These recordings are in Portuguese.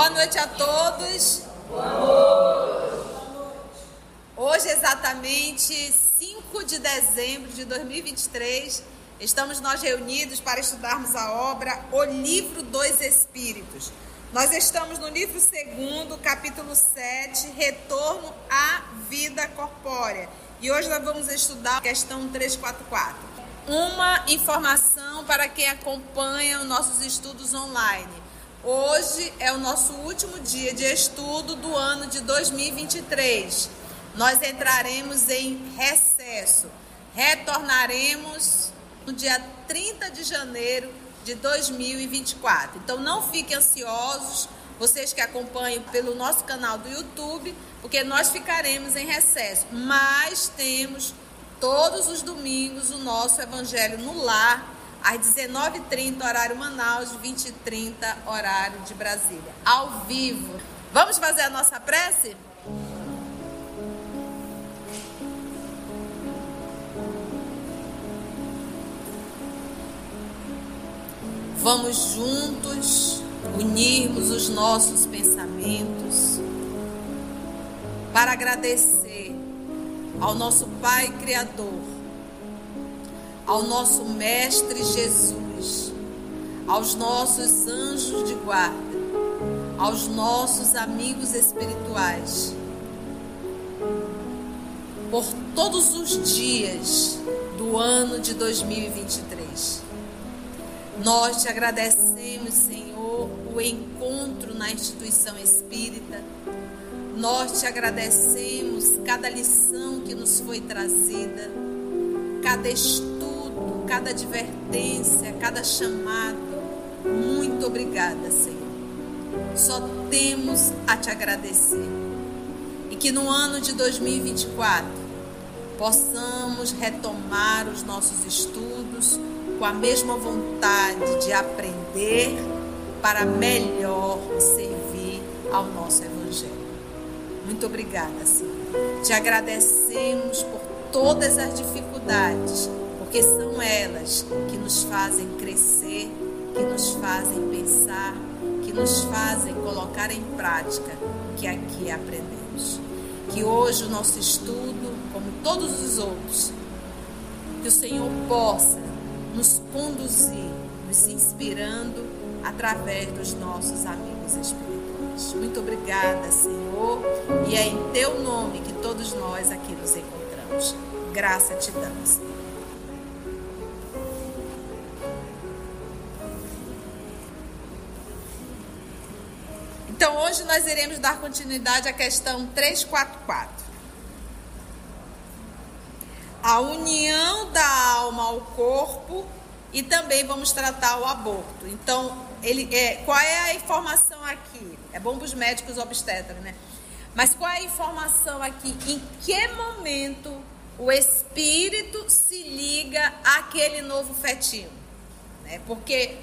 Boa noite a todos. Boa noite. Hoje, exatamente 5 de dezembro de 2023, estamos nós reunidos para estudarmos a obra O Livro dos Espíritos. Nós estamos no livro 2, capítulo 7, Retorno à Vida Corpórea. E hoje nós vamos estudar a questão 344. Uma informação para quem acompanha os nossos estudos online. Hoje é o nosso último dia de estudo do ano de 2023. Nós entraremos em recesso. Retornaremos no dia 30 de janeiro de 2024. Então não fiquem ansiosos, vocês que acompanham pelo nosso canal do YouTube, porque nós ficaremos em recesso. Mas temos todos os domingos o nosso Evangelho no Lar às 19h30, horário Manaus, 20h30, horário de Brasília. Ao vivo. Vamos fazer a nossa prece? Vamos juntos unirmos os nossos pensamentos para agradecer ao nosso Pai Criador ao nosso Mestre Jesus, aos nossos anjos de guarda, aos nossos amigos espirituais, por todos os dias do ano de 2023. Nós te agradecemos, Senhor, o encontro na instituição espírita. Nós te agradecemos cada lição que nos foi trazida, cada estudo cada advertência, cada chamado. Muito obrigada, Senhor. Só temos a te agradecer. E que no ano de 2024 possamos retomar os nossos estudos com a mesma vontade de aprender para melhor servir ao nosso Evangelho. Muito obrigada, Senhor. Te agradecemos por todas as dificuldades porque são elas que nos fazem crescer, que nos fazem pensar, que nos fazem colocar em prática o que aqui aprendemos. Que hoje o nosso estudo, como todos os outros, que o Senhor possa nos conduzir, nos inspirando através dos nossos amigos espirituais. Muito obrigada, Senhor, e é em teu nome que todos nós aqui nos encontramos. Graça te damos. Hoje nós iremos dar continuidade à questão 344. A união da alma ao corpo e também vamos tratar o aborto. Então, ele é, qual é a informação aqui? É bom para os médicos obstetras, né? Mas qual é a informação aqui? Em que momento o espírito se liga àquele novo fetinho? Né? Porque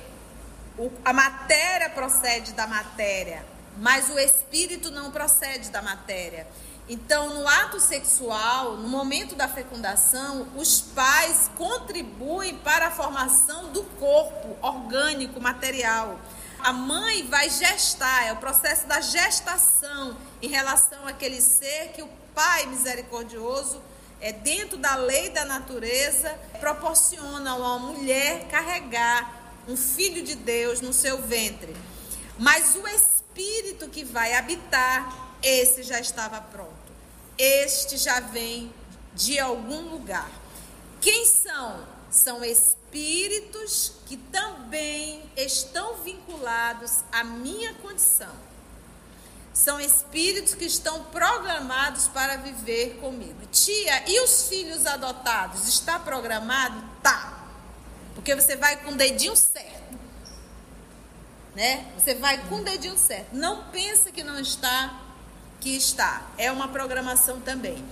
o, a matéria procede da matéria, mas o espírito não procede da matéria. Então, no ato sexual, no momento da fecundação, os pais contribuem para a formação do corpo orgânico, material. A mãe vai gestar, é o processo da gestação em relação àquele ser que o pai misericordioso, é dentro da lei da natureza, proporciona a uma mulher carregar um filho de Deus no seu ventre. Mas o espírito espírito que vai habitar, esse já estava pronto. Este já vem de algum lugar. Quem são? São espíritos que também estão vinculados à minha condição. São espíritos que estão programados para viver comigo. Tia, e os filhos adotados? Está programado? Tá. Porque você vai com o dedinho certo né? Você vai com o dedinho certo. Não pensa que não está, que está. É uma programação também.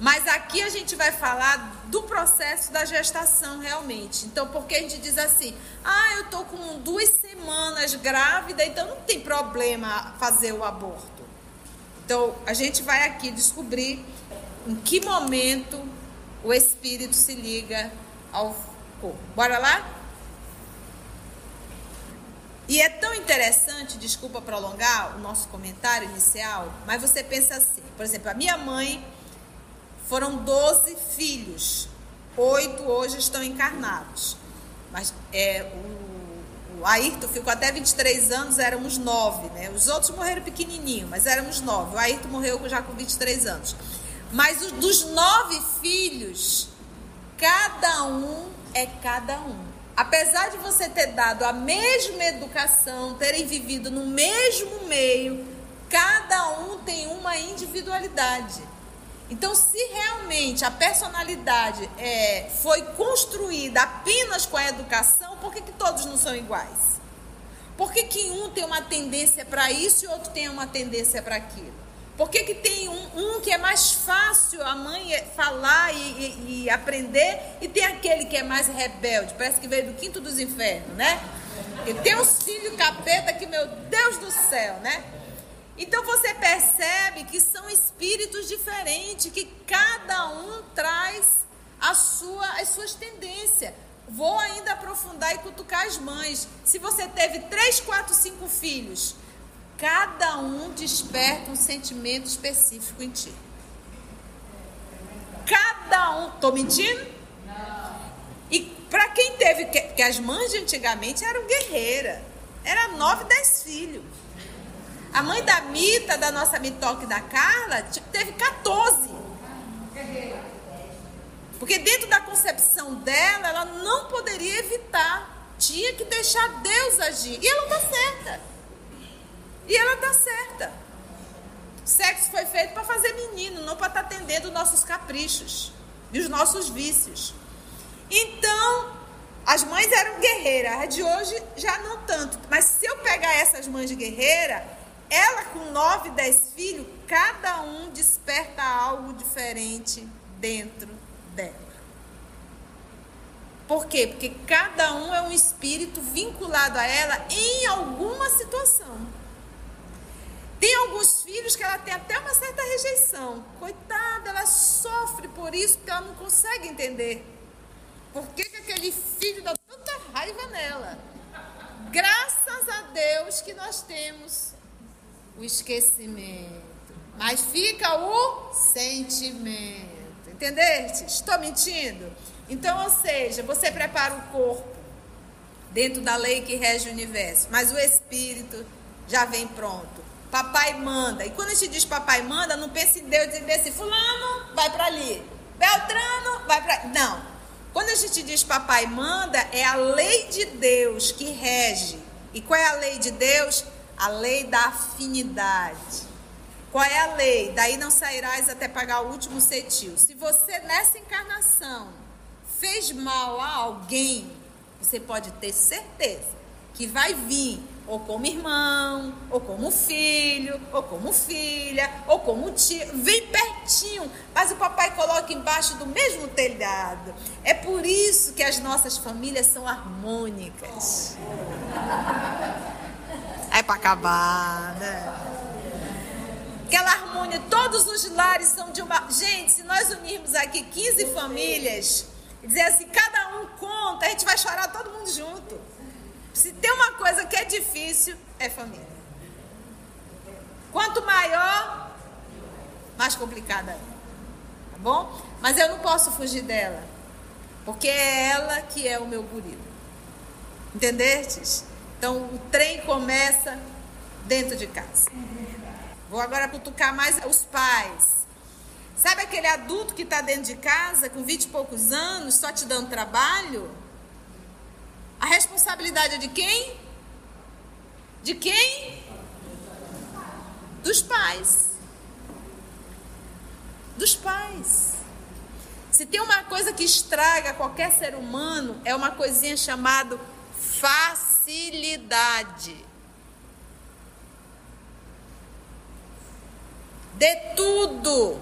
Mas aqui a gente vai falar do processo da gestação realmente. Então, porque a gente diz assim: ah, eu tô com duas semanas grávida, então não tem problema fazer o aborto. Então, a gente vai aqui descobrir em que momento o espírito se liga ao corpo. Bora lá? E é tão interessante, desculpa prolongar o nosso comentário inicial, mas você pensa assim, por exemplo, a minha mãe foram 12 filhos, oito hoje estão encarnados. Mas é, o, o Ayrton ficou até 23 anos, éramos nove, né? Os outros morreram pequenininho, mas éramos nove. O Ayrton morreu já com 23 anos. Mas os, dos nove filhos, cada um é cada um. Apesar de você ter dado a mesma educação, terem vivido no mesmo meio, cada um tem uma individualidade. Então, se realmente a personalidade é, foi construída apenas com a educação, por que, que todos não são iguais? Por que, que um tem uma tendência para isso e outro tem uma tendência para aquilo? Por que, que tem um, um, que é mais fácil a mãe falar e, e, e, aprender e tem aquele que é mais rebelde? Parece que veio do quinto dos infernos, né? E tem uns filhos capeta que, meu Deus do céu, né? Então você percebe que são espíritos diferentes, que cada um traz a sua, as suas tendências. Vou ainda aprofundar e cutucar as mães. Se você teve três, quatro, cinco filhos, cada um desperta um sentimento específico em ti. Cada um. Tô mentindo? Não. E para quem teve. Que, que, as mães de antigamente eram guerreiras. Era nove, dez filhos. A mãe da Mita, da nossa Mitoque da Carla, teve 14. Porque dentro da concepção dela, ela não poderia evitar. Tinha que deixar Deus agir. E ela está certa. E ela tá certa. Sexo foi feito para fazer menino, não para estar tá atendendo nossos caprichos e os nossos vícios. Então, as mães eram guerreiras, a de hoje já não tanto. Mas se eu pegar essas mães de guerreira, ela com nove, dez filhos, cada um desperta algo diferente dentro dela. Por quê? Porque cada um é um espírito vinculado a ela em alguma situação. Tem alguns filhos que ela tem até uma certa rejeição. Coitada, ela sofre por isso porque ela não consegue entender. Por que, que aquele filho dá tanta raiva nela? Graças a Deus que nós temos o esquecimento. Mas fica o sentimento. Entendeste? Estou mentindo? Então, ou seja, você prepara o corpo dentro da lei que rege o universo, mas o espírito já vem pronto. Papai manda. E quando a gente diz papai manda, não pense em Deus dizendo assim, fulano, vai para ali. Beltrano, vai para... Não. Quando a gente diz papai manda, é a lei de Deus que rege. E qual é a lei de Deus? A lei da afinidade. Qual é a lei? Daí não sairás até pagar o último cetil. Se você nessa encarnação fez mal a alguém, você pode ter certeza que vai vir ou como irmão, ou como filho, ou como filha, ou como tio, vem pertinho, mas o papai coloca embaixo do mesmo telhado. É por isso que as nossas famílias são harmônicas. É para acabar, né? Aquela harmonia, todos os lares são de uma. Gente, se nós unirmos aqui 15 famílias e dizer assim, cada um conta, a gente vai chorar todo mundo junto. Se tem uma coisa que é difícil, é família. Quanto maior, mais complicada é. Tá bom? Mas eu não posso fugir dela. Porque é ela que é o meu gorila. Entendestes? Então o trem começa dentro de casa. Vou agora cutucar mais os pais. Sabe aquele adulto que está dentro de casa com 20 e poucos anos, só te dando trabalho? A responsabilidade é de quem? De quem? Dos pais. Dos pais. Se tem uma coisa que estraga qualquer ser humano, é uma coisinha chamada facilidade. Dê tudo.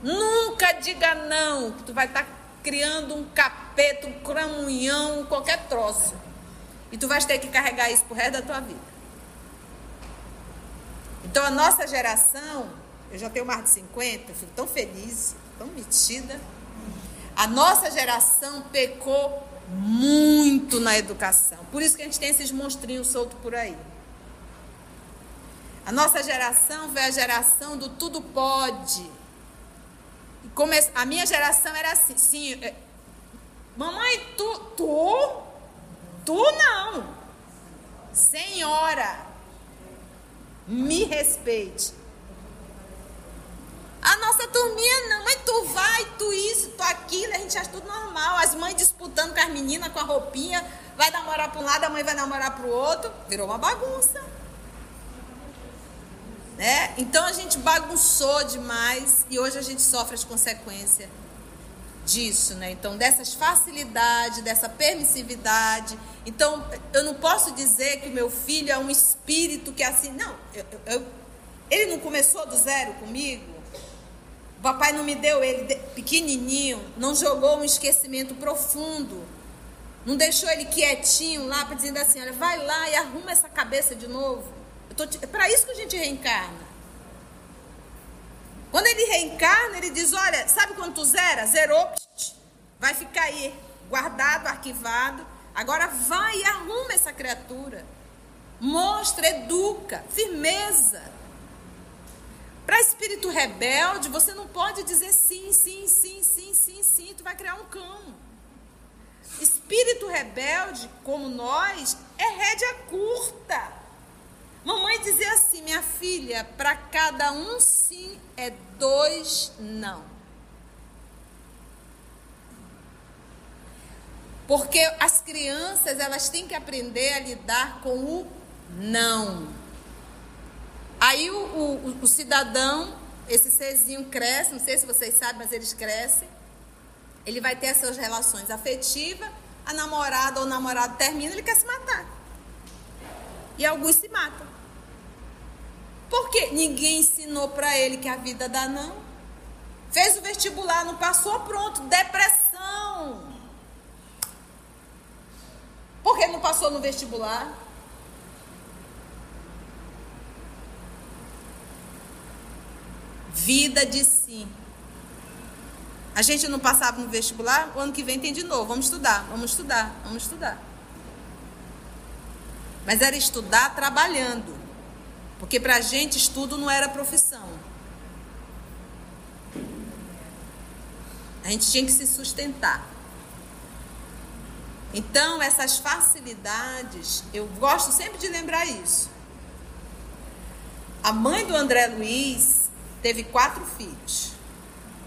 Nunca diga não, que tu vai estar tá criando um capeta, um cramunhão, qualquer troço. E tu vais ter que carregar isso pro resto da tua vida. Então a nossa geração, eu já tenho mais de 50, fico tão feliz, tão metida. A nossa geração pecou muito na educação. Por isso que a gente tem esses monstrinhos soltos por aí. A nossa geração foi a geração do tudo pode. Come... A minha geração era assim, sim, é... mamãe, tu, tu, tu não. Senhora, me respeite. A nossa turminha não, mas tu vai, tu isso, tu aquilo, a gente acha tudo normal. As mães disputando com as meninas com a roupinha, vai namorar para um lado, a mãe vai namorar para o outro. Virou uma bagunça. Né? Então a gente bagunçou demais e hoje a gente sofre as consequências disso, né? Então dessas facilidades, dessa permissividade. Então eu não posso dizer que o meu filho é um espírito que é assim, não. Eu, eu, ele não começou do zero comigo. O papai não me deu ele pequenininho, não jogou um esquecimento profundo. Não deixou ele quietinho lá dizer assim, olha, vai lá e arruma essa cabeça de novo. É para isso que a gente reencarna. Quando ele reencarna, ele diz, olha, sabe quando tu zera? Zerou, vai ficar aí guardado, arquivado. Agora vai e arruma essa criatura. Mostra, educa, firmeza. Para espírito rebelde, você não pode dizer sim, sim, sim, sim, sim, sim, tu vai criar um cão. Espírito rebelde, como nós, é rédea curta. Mamãe dizia assim, minha filha, para cada um sim é dois não. Porque as crianças, elas têm que aprender a lidar com o não. Aí o, o, o cidadão, esse serzinho cresce, não sei se vocês sabem, mas eles crescem. Ele vai ter as suas relações afetivas, a namorada ou o namorado termina, ele quer se matar. E alguns se matam. Por quê? Ninguém ensinou para ele que a vida dá não. Fez o vestibular, não passou, pronto, depressão. Por que não passou no vestibular? Vida de si. A gente não passava no vestibular, o ano que vem tem de novo. Vamos estudar, vamos estudar, vamos estudar. Mas era estudar trabalhando. Porque para a gente estudo não era profissão. A gente tinha que se sustentar. Então, essas facilidades, eu gosto sempre de lembrar isso. A mãe do André Luiz teve quatro filhos.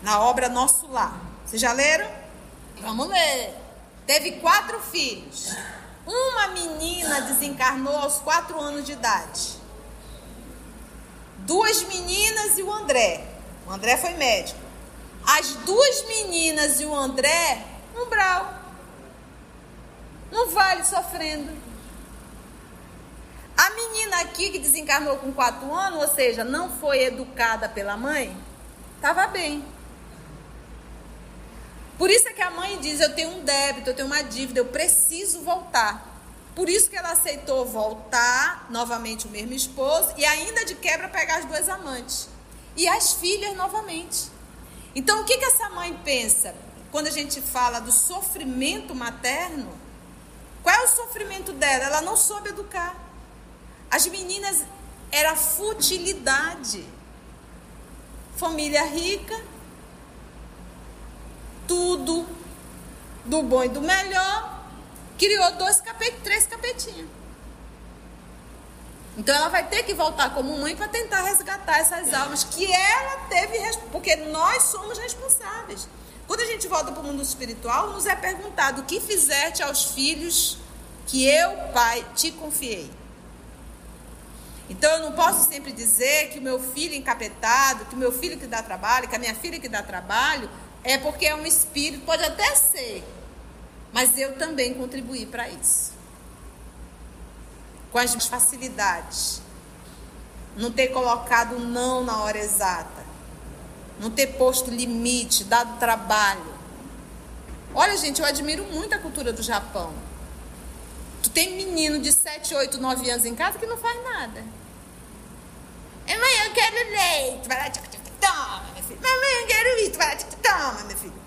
Na obra Nosso Lar. Vocês já leram? Vamos ler. Teve quatro filhos. Uma menina desencarnou aos quatro anos de idade. Duas meninas e o André. O André foi médico. As duas meninas e o André, um brau. Não vale sofrendo. A menina aqui que desencarnou com 4 anos, ou seja, não foi educada pela mãe, estava bem. Por isso é que a mãe diz: Eu tenho um débito, eu tenho uma dívida, eu preciso voltar. Por isso que ela aceitou voltar novamente o mesmo esposo e ainda de quebra pegar as duas amantes. E as filhas novamente. Então o que, que essa mãe pensa quando a gente fala do sofrimento materno? Qual é o sofrimento dela? Ela não soube educar. As meninas era futilidade. Família rica, tudo do bom e do melhor, criou dois capetinhos, três capetinhos. Então ela vai ter que voltar como mãe para tentar resgatar essas almas que ela teve, porque nós somos responsáveis. Quando a gente volta para o mundo espiritual, nos é perguntado o que fizeste aos filhos que eu, pai, te confiei. Então eu não posso sempre dizer que o meu filho encapetado, que o meu filho que dá trabalho, que a minha filha que dá trabalho, é porque é um espírito, pode até ser, mas eu também contribuí para isso. Com as facilidades. Não ter colocado não na hora exata. Não ter posto limite, dado trabalho. Olha, gente, eu admiro muito a cultura do Japão. Tu tem menino de 7, 8, 9 anos em casa que não faz nada. Mãe, eu quero leite. Vai lá, toma, Mamãe, eu quero isso. Vai toma, meu filho.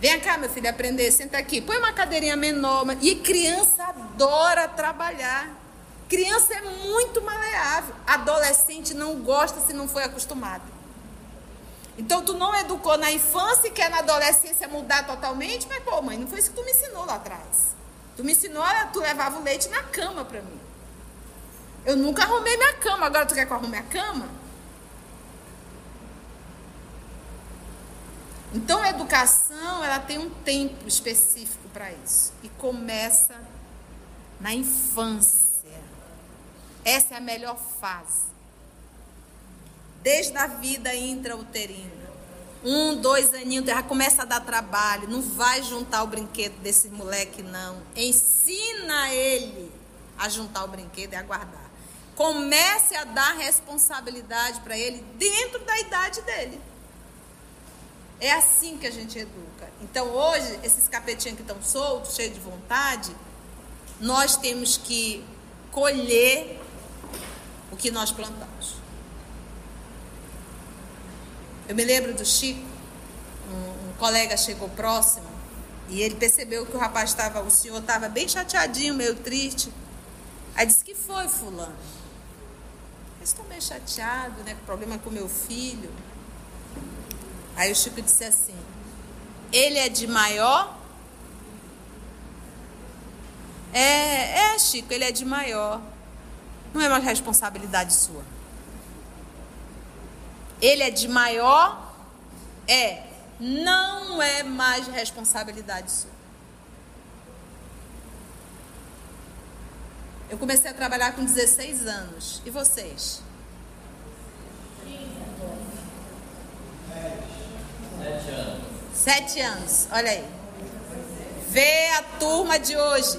Vem cá, meu filho, aprender, senta aqui. Põe uma cadeirinha menor. E criança adora trabalhar. Criança é muito maleável. Adolescente não gosta se não foi acostumado. Então tu não educou na infância e quer na adolescência mudar totalmente, mas pô, mãe, não foi isso que tu me ensinou lá atrás. Tu me ensinou, tu levava o leite na cama para mim. Eu nunca arrumei minha cama, agora tu quer que eu arrume a cama? Então a educação, ela tem um tempo específico para isso e começa na infância. Essa é a melhor fase. Desde a vida intrauterina. Um, dois aninhos, já começa a dar trabalho. Não vai juntar o brinquedo desse moleque, não. Ensina ele a juntar o brinquedo e aguardar. Comece a dar responsabilidade para ele dentro da idade dele. É assim que a gente educa. Então hoje, esses capetinhos que estão soltos, cheios de vontade, nós temos que colher o que nós plantamos. Eu me lembro do Chico, um, um colega chegou próximo e ele percebeu que o rapaz estava, o senhor estava bem chateadinho, meio triste. Aí disse que foi, fulano. estou bem chateado, né? Problema com meu filho. Aí o Chico disse assim: Ele é de maior? É, é, Chico, ele é de maior. Não é mais responsabilidade sua. Ele é de maior? É. Não é mais responsabilidade sua. Eu comecei a trabalhar com 16 anos. E vocês? Sete anos. Sete anos, olha aí. Vê a turma de hoje.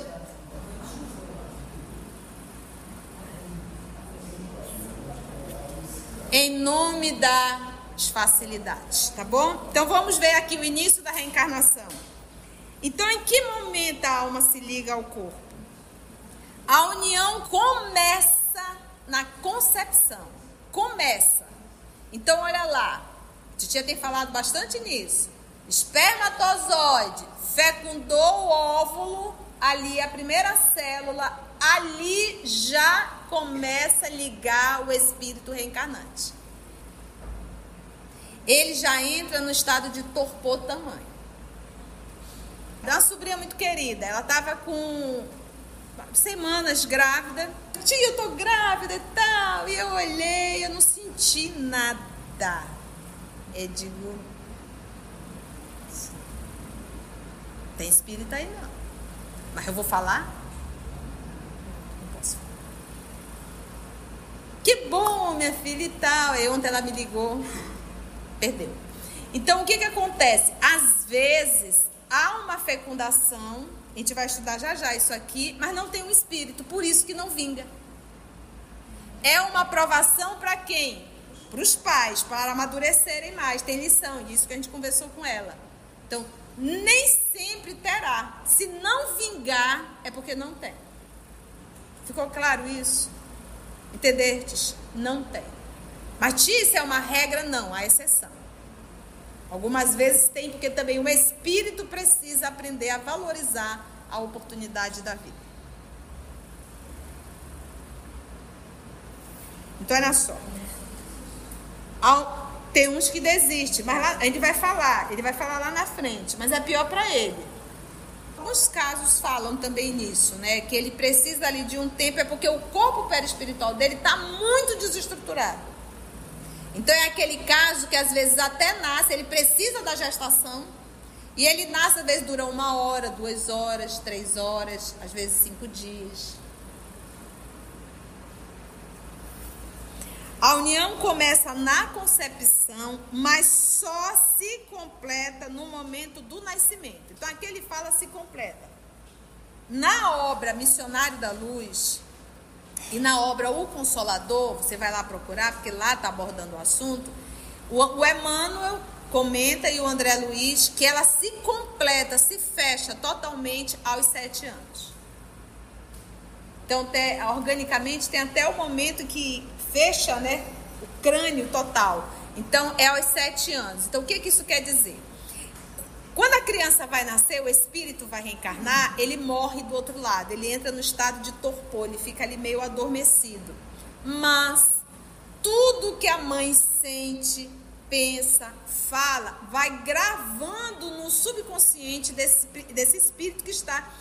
Em nome das facilidades, tá bom? Então vamos ver aqui o início da reencarnação. Então, em que momento a alma se liga ao corpo? A união começa na concepção. Começa. Então, olha lá. Titia tem falado bastante nisso. Espermatozoide fecundou o óvulo, ali a primeira célula, ali já começa a ligar o espírito reencarnante. Ele já entra no estado de torpor tamanho. Uma sobrinha muito querida, ela estava com semanas grávida. Tia, eu tô grávida e tal. E eu olhei, eu não senti nada. Eu digo, tem espírito aí não. Mas eu vou falar? Não posso falar. Que bom, minha filha e tal. E ontem ela me ligou. Perdeu. Então, o que, que acontece? Às vezes, há uma fecundação. A gente vai estudar já já isso aqui. Mas não tem um espírito. Por isso que não vinga. É uma aprovação para quem? Para os pais, para amadurecerem mais. Tem lição, isso que a gente conversou com ela. Então, nem sempre terá. Se não vingar, é porque não tem. Ficou claro isso? Entendestes? Não tem. Isso é uma regra? Não, há exceção. Algumas vezes tem, porque também o espírito precisa aprender a valorizar a oportunidade da vida. Então, olha só. Tem uns que desistem, mas lá, gente vai falar, ele vai falar lá na frente, mas é pior para ele. Alguns casos falam também nisso, né? Que ele precisa ali de um tempo, é porque o corpo perispiritual dele está muito desestruturado. Então é aquele caso que às vezes até nasce, ele precisa da gestação, e ele nasce, às vezes dura uma hora, duas horas, três horas, às vezes cinco dias. A união começa na concepção, mas só se completa no momento do nascimento. Então aqui ele fala se completa. Na obra Missionário da Luz e na obra O Consolador, você vai lá procurar, porque lá está abordando o assunto. O, Emmanuel comenta e o André Luiz que ela se completa, se fecha totalmente aos sete anos. Então, organicamente, tem até o momento que fecha né, o crânio total. Então, é aos sete anos. Então, o que, que isso quer dizer? Quando a criança vai nascer, o espírito vai reencarnar, ele morre do outro lado, ele entra no estado de torpor, ele fica ali meio adormecido. Mas tudo que a mãe sente, pensa, fala, vai gravando no subconsciente desse, desse espírito que está.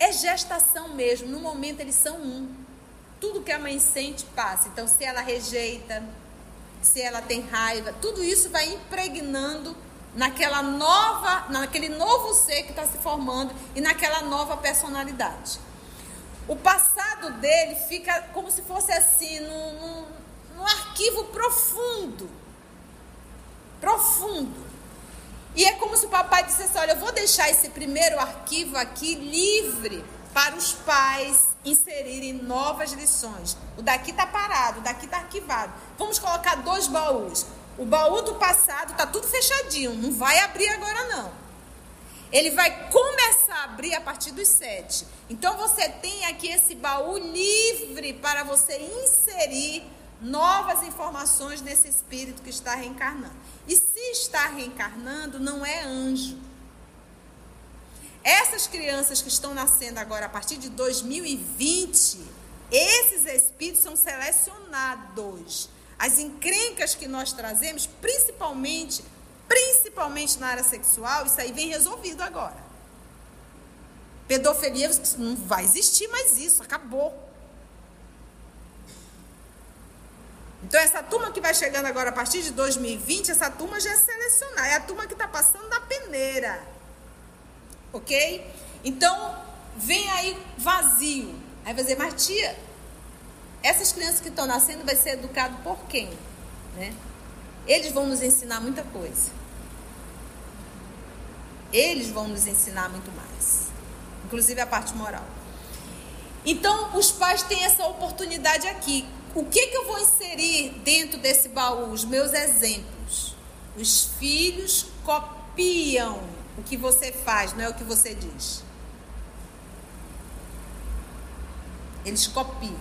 É gestação mesmo, no momento eles são um. Tudo que a mãe sente passa. Então, se ela rejeita, se ela tem raiva, tudo isso vai impregnando naquela nova, naquele novo ser que está se formando e naquela nova personalidade. O passado dele fica como se fosse assim, num, num, num arquivo profundo. Profundo. E é como se o papai dissesse: Olha, eu vou deixar esse primeiro arquivo aqui livre para os pais inserirem novas lições. O daqui está parado, o daqui está arquivado. Vamos colocar dois baús. O baú do passado está tudo fechadinho, não vai abrir agora não. Ele vai começar a abrir a partir dos sete. Então você tem aqui esse baú livre para você inserir novas informações nesse espírito que está reencarnando. E se está reencarnando, não é anjo. Essas crianças que estão nascendo agora a partir de 2020, esses espíritos são selecionados. As encrencas que nós trazemos, principalmente, principalmente na área sexual, isso aí vem resolvido agora. Pedofilia não vai existir mais isso, acabou. Então, essa turma que vai chegando agora a partir de 2020, essa turma já é selecionada. É a turma que está passando da peneira. Ok? Então, vem aí vazio. Aí vai dizer, mas tia, essas crianças que estão nascendo vai ser educado por quem? Né? Eles vão nos ensinar muita coisa. Eles vão nos ensinar muito mais. Inclusive a parte moral. Então, os pais têm essa oportunidade aqui. O que, que eu vou inserir dentro desse baú? Os meus exemplos. Os filhos copiam o que você faz, não é o que você diz. Eles copiam.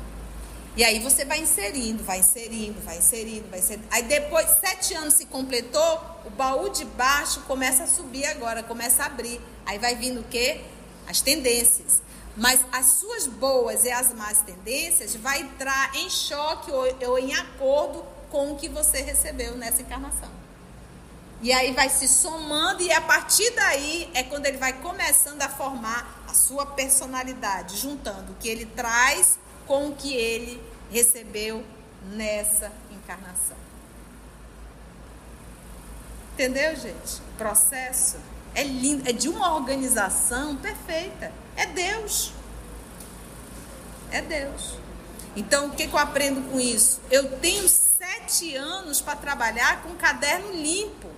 E aí você vai inserindo, vai inserindo, vai inserindo, vai inserindo. Aí depois, sete anos se completou, o baú de baixo começa a subir agora, começa a abrir. Aí vai vindo o quê? As tendências. Mas as suas boas e as más tendências vai entrar em choque ou, ou em acordo com o que você recebeu nessa encarnação. E aí vai se somando e a partir daí é quando ele vai começando a formar a sua personalidade, juntando o que ele traz com o que ele recebeu nessa encarnação. Entendeu, gente? O processo é lindo, é de uma organização perfeita. É Deus. É Deus. Então, o que, que eu aprendo com isso? Eu tenho sete anos para trabalhar com um caderno limpo.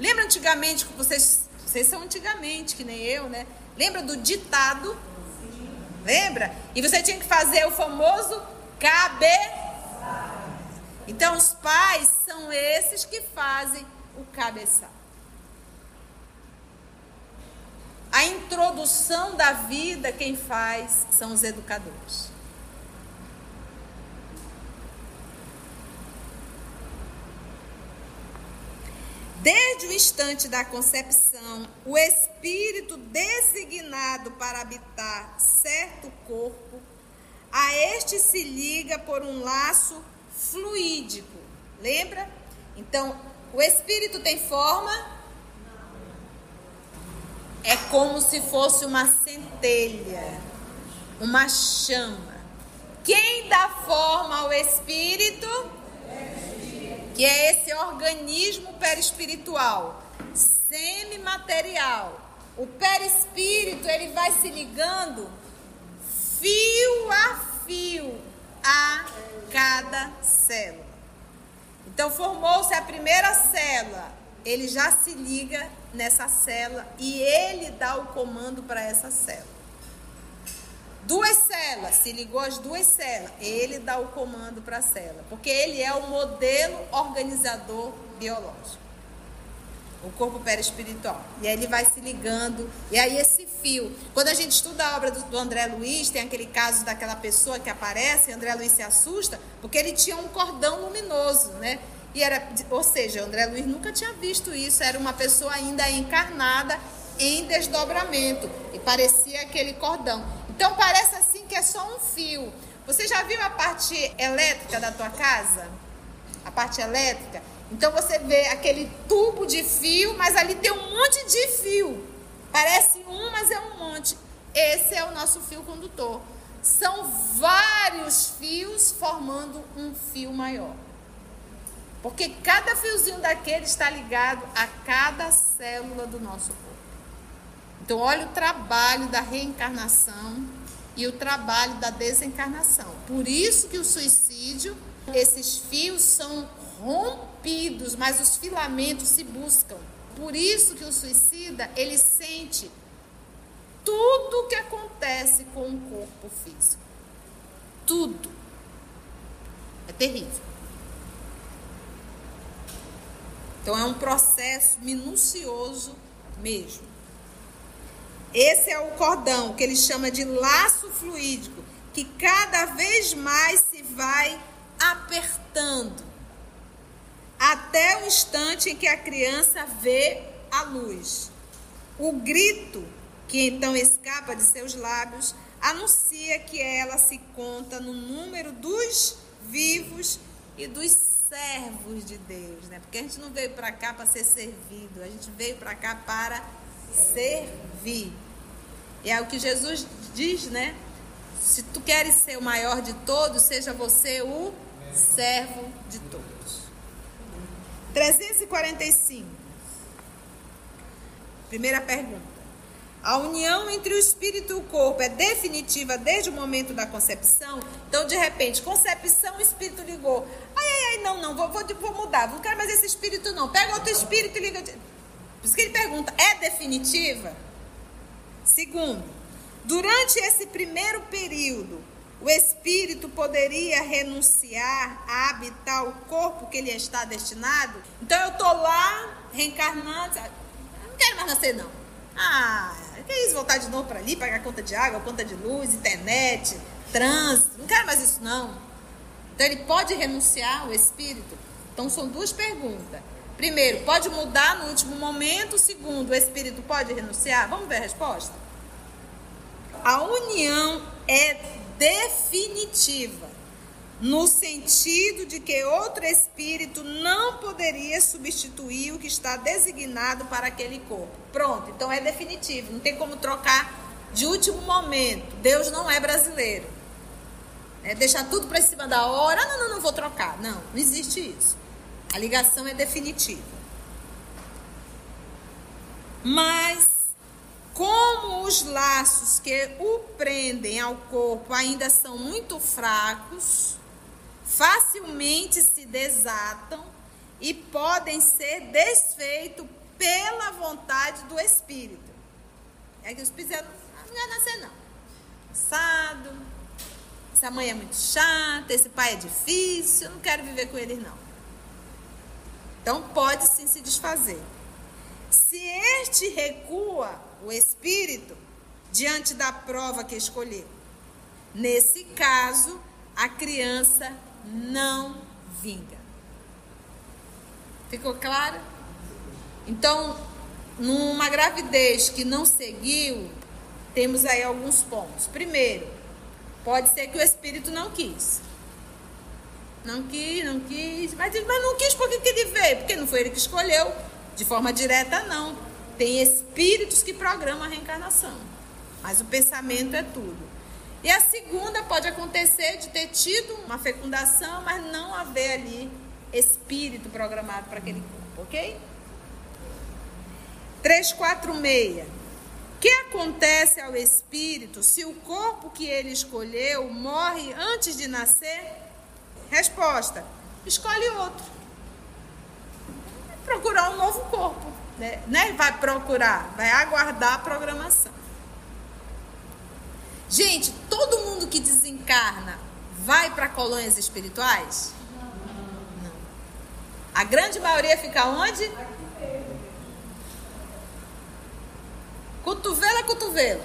Lembra antigamente que vocês, vocês são antigamente, que nem eu, né? Lembra do ditado? Lembra? E você tinha que fazer o famoso cabe. Então os pais são esses que fazem o cabeçalho. A introdução da vida, quem faz são os educadores. Desde o instante da concepção, o espírito designado para habitar certo corpo, a este se liga por um laço fluídico. Lembra? Então, o espírito tem forma? É como se fosse uma centelha, uma chama. Quem dá forma ao espírito? Que é esse organismo perispiritual, semimaterial. O perispírito, ele vai se ligando fio a fio a cada célula. Então formou-se a primeira célula, ele já se liga nessa célula e ele dá o comando para essa célula. Duas células, se ligou as duas células, ele dá o comando para a célula, porque ele é o modelo organizador biológico. O corpo perispiritual. E aí ele vai se ligando. E aí esse fio. Quando a gente estuda a obra do, do André Luiz, tem aquele caso daquela pessoa que aparece, André Luiz se assusta, porque ele tinha um cordão luminoso, né? E era, ou seja, André Luiz nunca tinha visto isso, era uma pessoa ainda encarnada em desdobramento e parecia aquele cordão. Então parece assim que é só um fio. Você já viu a parte elétrica da tua casa? A parte elétrica? Então você vê aquele tubo de fio, mas ali tem um monte de fio. Parece um, mas é um monte. Esse é o nosso fio condutor. São vários fios formando um fio maior. Porque cada fiozinho daquele está ligado a cada célula do nosso corpo. Então, olha o trabalho da reencarnação e o trabalho da desencarnação. Por isso que o suicídio, esses fios são rompidos, mas os filamentos se buscam. Por isso que o suicida, ele sente tudo o que acontece com o corpo físico. Tudo. É terrível. Então é um processo minucioso mesmo. Esse é o cordão que ele chama de laço fluídico, que cada vez mais se vai apertando até o instante em que a criança vê a luz. O grito que então escapa de seus lábios anuncia que ela se conta no número dos vivos e dos servos de Deus, né? Porque a gente não veio para cá para ser servido, a gente veio para cá para servir. E é o que Jesus diz, né? Se tu queres ser o maior de todos, seja você o servo de todos. 345. Primeira pergunta. A união entre o espírito e o corpo é definitiva desde o momento da concepção? Então, de repente, concepção, o espírito ligou. Ai, ai, ai, não, não, vou, vou, vou mudar, não quero mais esse espírito, não. Pega outro espírito e liga. Por isso que ele pergunta: é definitiva? Segundo, durante esse primeiro período, o espírito poderia renunciar a habitar o corpo que ele está destinado? Então, eu estou lá, reencarnando, não quero mais nascer, não. Ah, que isso, voltar de novo para ali, pagar conta de água, conta de luz, internet, trânsito. Não quero mais isso, não. Então ele pode renunciar o espírito? Então são duas perguntas. Primeiro, pode mudar no último momento. Segundo, o espírito pode renunciar? Vamos ver a resposta? A união é definitiva no sentido de que outro espírito não poderia substituir o que está designado para aquele corpo. Pronto, então é definitivo, não tem como trocar de último momento. Deus não é brasileiro. É deixar tudo para cima da hora, não, não, não vou trocar. Não, não existe isso. A ligação é definitiva. Mas como os laços que o prendem ao corpo ainda são muito fracos, facilmente se desatam e podem ser desfeitos pela vontade do Espírito. É que os Espírito não vai nascer não. Cansado, essa mãe é muito chata, esse pai é difícil, eu não quero viver com eles não. Então pode sim se desfazer. Se este recua o espírito diante da prova que escolheu, nesse caso, a criança não vinga. Ficou claro? Então, numa gravidez que não seguiu, temos aí alguns pontos. Primeiro, pode ser que o espírito não quis. Não quis, não quis. Mas, mas não quis porque que ele veio? Porque não foi ele que escolheu. De forma direta, não. Tem espíritos que programam a reencarnação. Mas o pensamento é tudo. E a segunda pode acontecer de ter tido uma fecundação, mas não haver ali espírito programado para aquele corpo, ok? 346. O que acontece ao espírito se o corpo que ele escolheu morre antes de nascer? Resposta: escolhe outro. Procurar um novo corpo. Né? né? Vai procurar, vai aguardar a programação. Gente, todo mundo que desencarna vai para colônias espirituais? Não. A grande maioria fica onde? Cotovelo a cotovelo.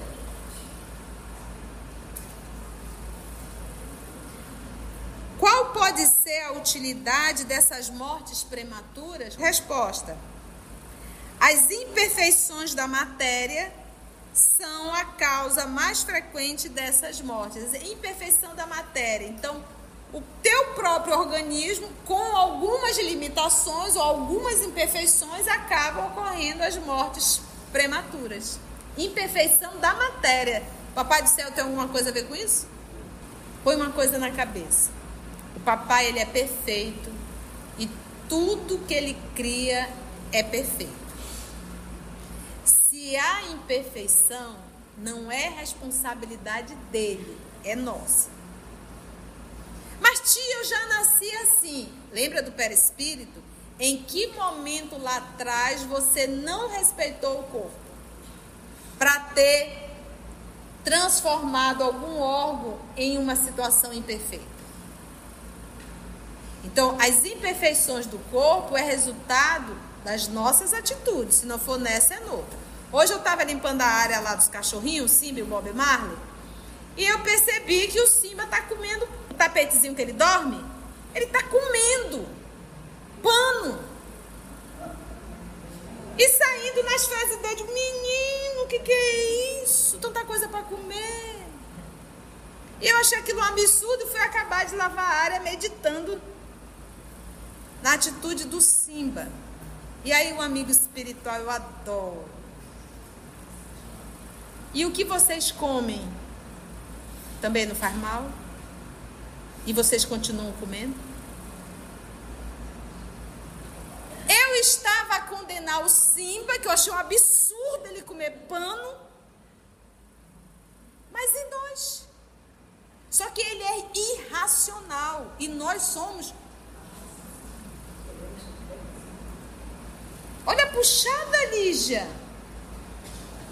Qual pode ser a utilidade dessas mortes prematuras? Resposta: As imperfeições da matéria são a causa mais frequente dessas mortes. Imperfeição da matéria. Então, o teu próprio organismo, com algumas limitações ou algumas imperfeições, acabam ocorrendo as mortes prematuras. Imperfeição da matéria. Papai do céu tem alguma coisa a ver com isso? Põe uma coisa na cabeça. Papai ele é perfeito e tudo que ele cria é perfeito. Se há imperfeição, não é responsabilidade dele, é nossa. Mas tia, eu já nasci assim. Lembra do perispírito? Em que momento lá atrás você não respeitou o corpo? Para ter transformado algum órgão em uma situação imperfeita. Então, as imperfeições do corpo é resultado das nossas atitudes. Se não for nessa, é noutra. Hoje eu estava limpando a área lá dos cachorrinhos, o Simba e o Bob Marley, e eu percebi que o Simba está comendo o tapetezinho que ele dorme, ele está comendo pano. E saindo nas fezes dele, menino, o que, que é isso? Tanta coisa para comer. E eu achei aquilo um absurdo fui acabar de lavar a área meditando na atitude do Simba. E aí o amigo espiritual eu adoro. E o que vocês comem também não faz mal? E vocês continuam comendo? Eu estava a condenar o Simba, que eu achei um absurdo ele comer pano. Mas e nós? Só que ele é irracional e nós somos. Olha a puxada, Lígia.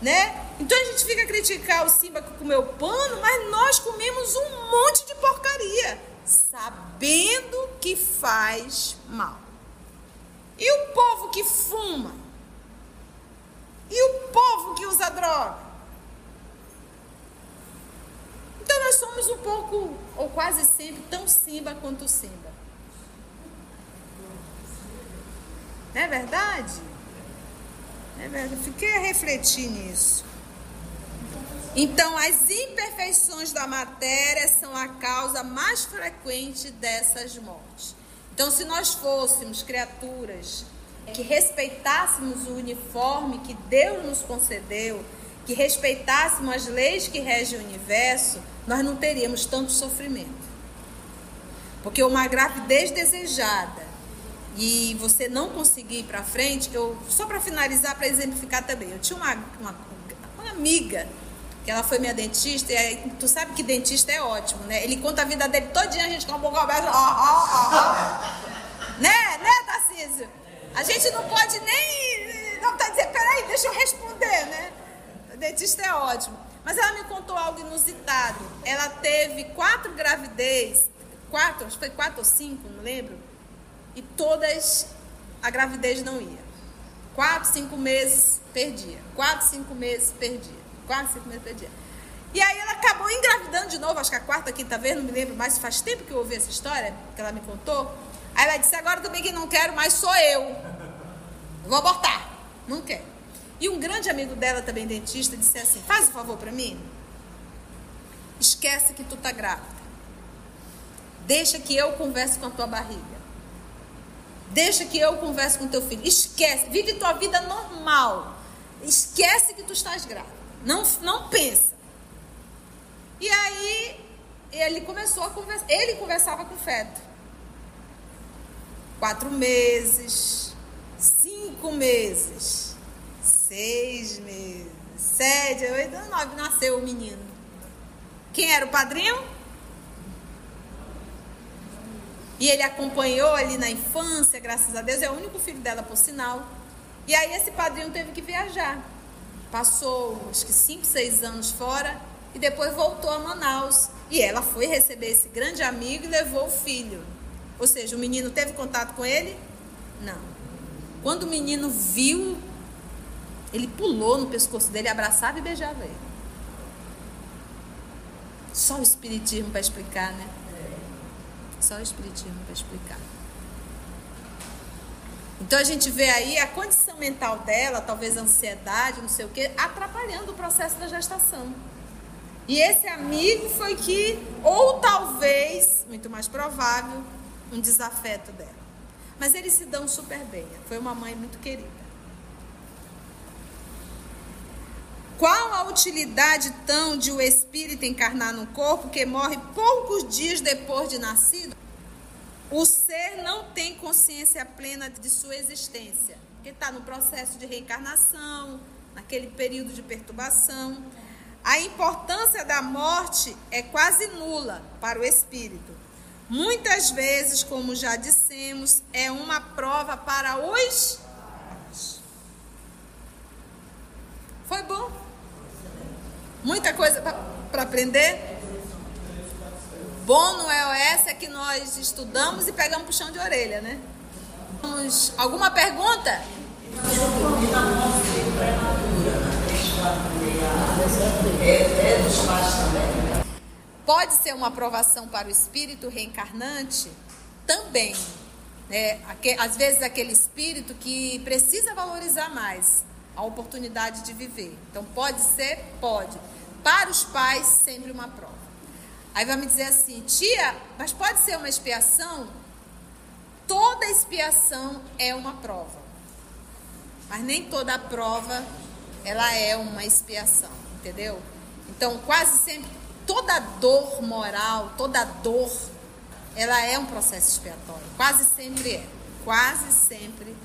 Né? Então a gente fica a criticar o Simba que comeu pano, mas nós comemos um monte de porcaria, sabendo que faz mal. E o povo que fuma? E o povo que usa droga? Então nós somos um pouco, ou quase sempre, tão Simba quanto Simba. Não é verdade? É verdade. Fiquei a refletir nisso. Então, as imperfeições da matéria são a causa mais frequente dessas mortes. Então, se nós fôssemos criaturas que respeitássemos o uniforme que Deus nos concedeu, que respeitássemos as leis que regem o universo, nós não teríamos tanto sofrimento. Porque uma gravidez desejada e você não conseguir ir para frente, eu só para finalizar, para exemplificar também, eu tinha uma, uma, uma amiga que ela foi minha dentista, e aí, tu sabe que dentista é ótimo, né? Ele conta a vida dele todinha, a gente com a boca aberta, ó, ó, ó. né, né, Tarcísio? A gente não pode nem, não tá dizendo, peraí, deixa eu responder, né? O dentista é ótimo. Mas ela me contou algo inusitado. Ela teve quatro gravidez, quatro, foi quatro ou cinco, não lembro, e todas a gravidez não ia. Quatro, cinco meses, perdia. Quatro, cinco meses, perdia quase cinco meses por dia. E aí ela acabou engravidando de novo, acho que a quarta, quinta vez, não me lembro mais, faz tempo que eu ouvi essa história, que ela me contou. Aí ela disse, agora também não quero mais sou eu. Vou abortar. Não quero. E um grande amigo dela, também dentista, disse assim, faz um favor para mim. Esquece que tu tá grávida. Deixa que eu converse com a tua barriga. Deixa que eu converse com teu filho. Esquece. Vive tua vida normal. Esquece que tu estás grávida. Não, não pensa. E aí ele começou a conversar. Ele conversava com o feto. Quatro meses, cinco meses, seis meses, sete, oito, nove, nasceu o menino. Quem era o padrinho? E ele acompanhou ali na infância, graças a Deus, é o único filho dela, por sinal. E aí esse padrinho teve que viajar passou acho que 5, 6 anos fora e depois voltou a Manaus. E ela foi receber esse grande amigo e levou o filho. Ou seja, o menino teve contato com ele? Não. Quando o menino viu, ele pulou no pescoço dele, abraçava e beijava ele. Só o Espiritismo para explicar, né? Só o Espiritismo para explicar. Então a gente vê aí a condição mental dela, talvez a ansiedade, não sei o quê, atrapalhando o processo da gestação. E esse amigo foi que, ou talvez, muito mais provável, um desafeto dela. Mas eles se dão super bem. Foi uma mãe muito querida. Qual a utilidade tão de o espírito encarnar no corpo que morre poucos dias depois de nascido? O ser não tem consciência plena de sua existência, porque está no processo de reencarnação, naquele período de perturbação. A importância da morte é quase nula para o espírito. Muitas vezes, como já dissemos, é uma prova para os. Foi bom? Muita coisa para aprender? Bom no EOS é que nós estudamos e pegamos puxão de orelha, né? Vamos, alguma pergunta? Pode ser uma aprovação para o espírito reencarnante? Também. Né? Às vezes, aquele espírito que precisa valorizar mais a oportunidade de viver. Então, pode ser? Pode. Para os pais, sempre uma prova. Aí vai me dizer assim, tia, mas pode ser uma expiação? Toda expiação é uma prova. Mas nem toda prova ela é uma expiação, entendeu? Então, quase sempre toda dor moral, toda dor, ela é um processo expiatório. Quase sempre é. Quase sempre.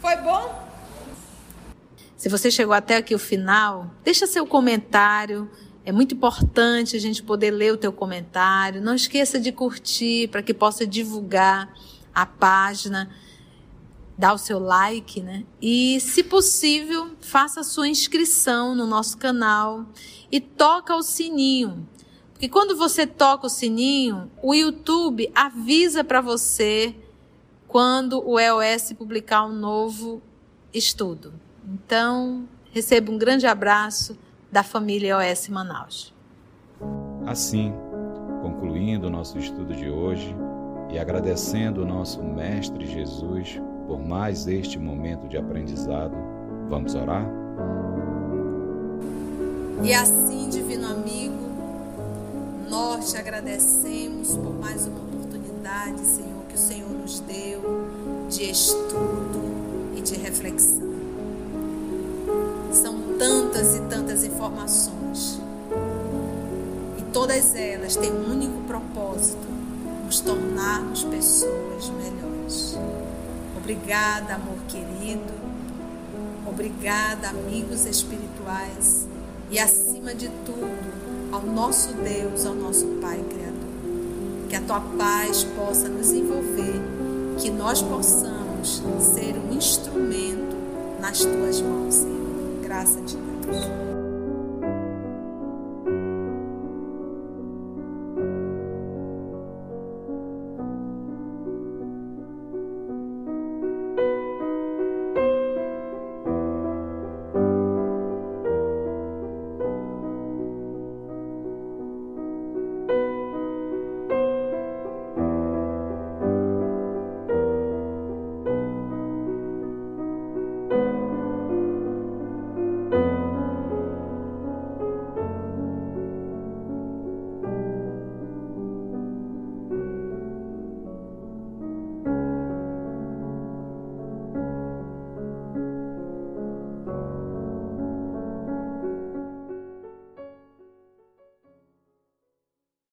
Foi bom? Se você chegou até aqui o final, deixa seu comentário. É muito importante a gente poder ler o teu comentário. Não esqueça de curtir para que possa divulgar a página dá o seu like, né? E, se possível, faça a sua inscrição no nosso canal e toca o sininho. Porque quando você toca o sininho, o YouTube avisa para você quando o EOS publicar um novo estudo. Então, receba um grande abraço da família EOS Manaus. Assim, concluindo o nosso estudo de hoje e agradecendo o nosso Mestre Jesus por mais este momento de aprendizado. Vamos orar? E assim, divino amigo, nós te agradecemos por mais uma oportunidade, Senhor, que o Senhor nos deu de estudo e de reflexão. São tantas e tantas informações. E todas elas têm um único propósito: nos tornarmos pessoas melhores. Obrigada, amor querido. Obrigada, amigos espirituais. E acima de tudo, ao nosso Deus, ao nosso Pai Criador. Que a tua paz possa nos envolver, que nós possamos ser um instrumento nas tuas mãos. Graça de Deus.